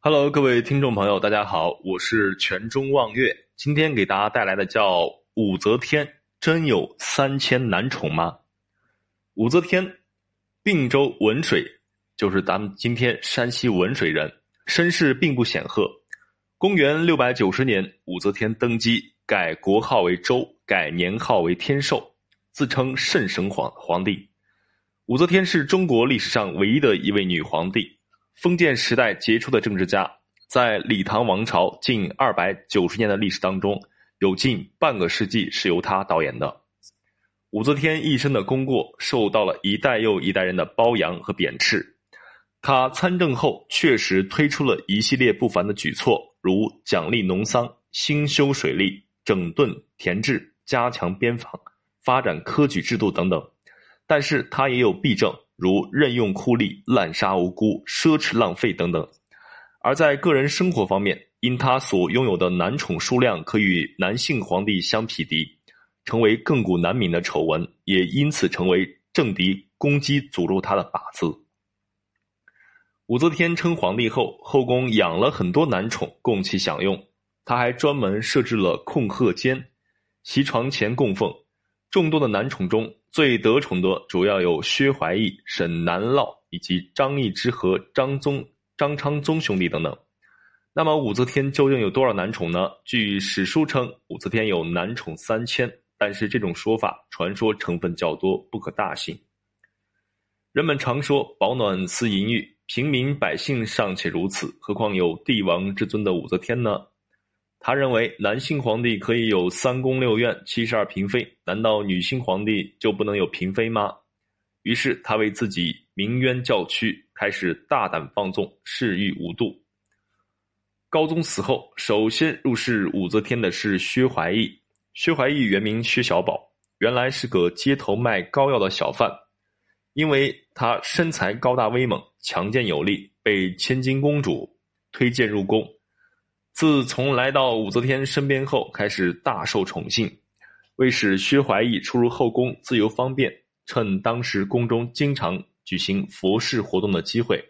Hello，各位听众朋友，大家好，我是全中望月。今天给大家带来的叫武则天，真有三千男宠吗？武则天，并州文水，就是咱们今天山西文水人，身世并不显赫。公元六百九十年，武则天登基，改国号为周，改年号为天寿，自称圣神皇皇帝。武则天是中国历史上唯一的一位女皇帝。封建时代杰出的政治家，在李唐王朝近二百九十年的历史当中，有近半个世纪是由他导演的。武则天一生的功过受到了一代又一代人的褒扬和贬斥。他参政后确实推出了一系列不凡的举措，如奖励农桑、兴修水利、整顿田制、加强边防、发展科举制度等等。但是他也有弊政。如任用酷吏、滥杀无辜、奢侈浪费等等，而在个人生活方面，因他所拥有的男宠数量可与男性皇帝相匹敌，成为亘古难泯的丑闻，也因此成为政敌攻击诅咒他的靶子。武则天称皇帝后，后宫养了很多男宠供其享用，他还专门设置了控鹤监，其床前供奉。众多的男宠中最得宠的主要有薛怀义、沈南涝以及张易之和张宗、张昌宗兄弟等等。那么武则天究竟有多少男宠呢？据史书称，武则天有男宠三千，但是这种说法传说成分较多，不可大信。人们常说保暖思淫欲，平民百姓尚且如此，何况有帝王之尊的武则天呢？他认为男性皇帝可以有三宫六院七十二嫔妃，难道女性皇帝就不能有嫔妃吗？于是他为自己鸣冤叫屈，开始大胆放纵，嗜欲无度。高宗死后，首先入仕武则天的是薛怀义。薛怀义原名薛小宝，原来是个街头卖膏药的小贩，因为他身材高大威猛、强健有力，被千金公主推荐入宫。自从来到武则天身边后，开始大受宠幸。为使薛怀义出入后宫自由方便，趁当时宫中经常举行佛事活动的机会，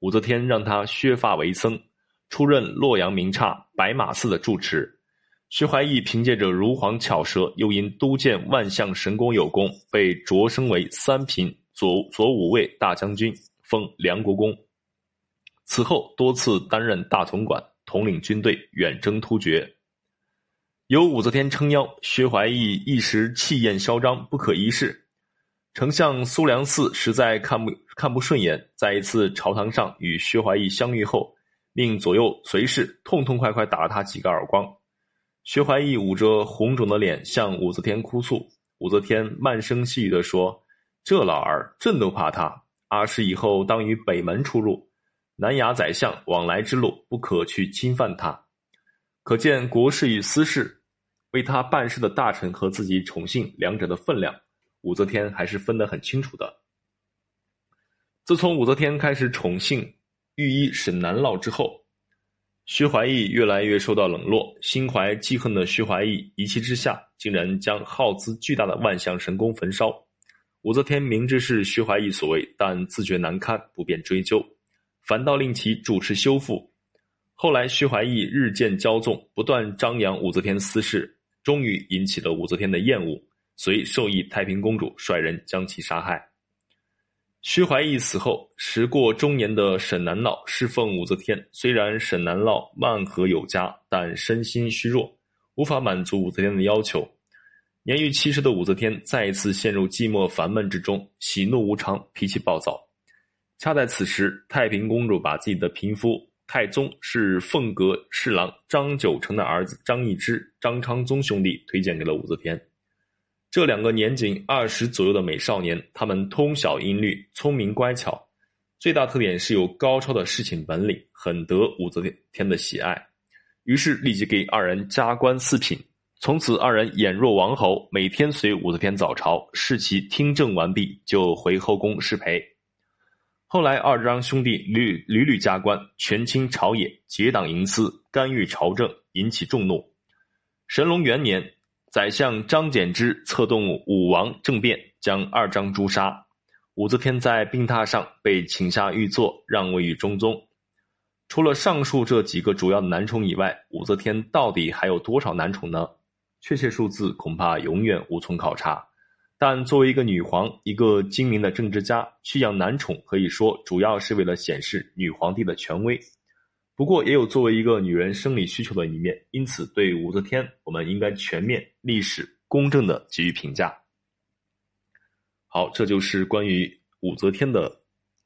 武则天让他削发为僧，出任洛阳名刹白马寺的住持。薛怀义凭借着如簧巧舌，又因督建万象神功有功，被擢升为三品左左武卫大将军，封梁国公。此后多次担任大总管。统领军队远征突厥，有武则天撑腰，薛怀义一时气焰嚣张，不可一世。丞相苏良嗣实在看不看不顺眼，在一次朝堂上与薛怀义相遇后，命左右随侍痛痛快快打了他几个耳光。薛怀义捂着红肿的脸向武则天哭诉，武则天慢声细语地说：“这老儿朕都怕他，阿史以后当与北门出入。”南衙宰相往来之路，不可去侵犯他。可见国事与私事，为他办事的大臣和自己宠幸两者的分量，武则天还是分得很清楚的。自从武则天开始宠幸御医沈南涝之后，薛怀义越来越受到冷落。心怀记恨的薛怀义一气之下，竟然将耗资巨大的万象神功焚烧。武则天明知是薛怀义所为，但自觉难堪，不便追究。反倒令其主持修复。后来，薛怀义日渐骄纵，不断张扬武则天私事，终于引起了武则天的厌恶，遂授意太平公主率人将其杀害。薛怀义死后，时过中年的沈南老侍奉武则天。虽然沈南涝漫和有加，但身心虚弱，无法满足武则天的要求。年逾七十的武则天再一次陷入寂寞烦闷之中，喜怒无常，脾气暴躁。恰在此时，太平公主把自己的平夫太宗是凤阁侍郎张九成的儿子张易之、张昌宗兄弟推荐给了武则天。这两个年仅二十左右的美少年，他们通晓音律，聪明乖巧，最大特点是有高超的侍寝本领，很得武则天的喜爱。于是立即给二人加官四品，从此二人俨若王侯，每天随武则天早朝，视其听政完毕，就回后宫侍陪。后来，二张兄弟屡屡屡加官，权倾朝野，结党营私，干预朝政，引起众怒。神龙元年，宰相张柬之策动武王政变，将二张诛杀。武则天在病榻上被请下御座，让位于中宗。除了上述这几个主要的男宠以外，武则天到底还有多少男宠呢？确切数字恐怕永远无从考察。但作为一个女皇，一个精明的政治家，去养男宠，可以说主要是为了显示女皇帝的权威。不过，也有作为一个女人生理需求的一面。因此，对武则天，我们应该全面、历史、公正的给予评价。好，这就是关于武则天的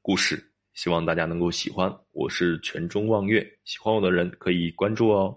故事，希望大家能够喜欢。我是全中望月，喜欢我的人可以关注哦。